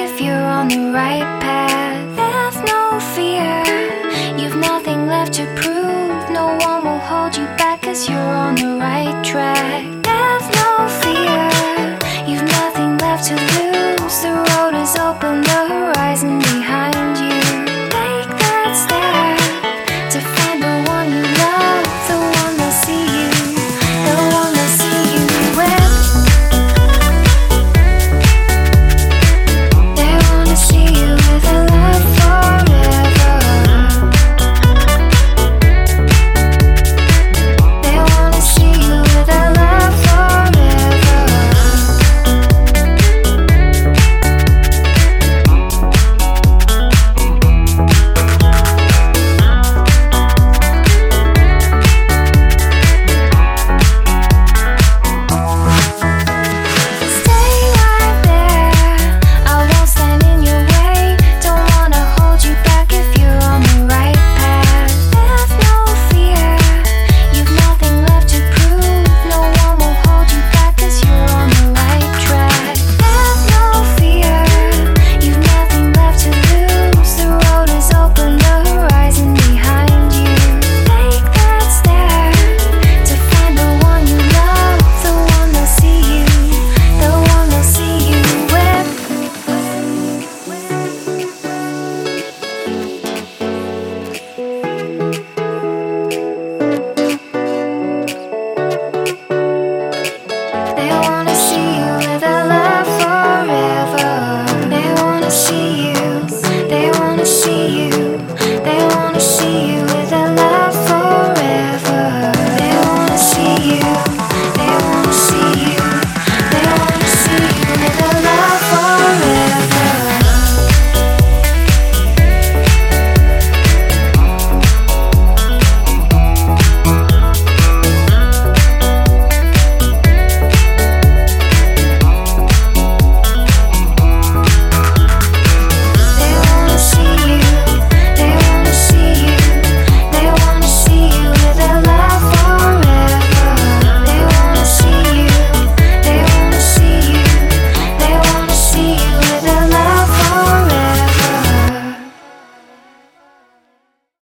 If you're on the right path. There's no fear, you've nothing left to prove. No one will hold you back, cause you're on the right track. There's no fear, you've nothing left to lose. The road is open, the horizon behind.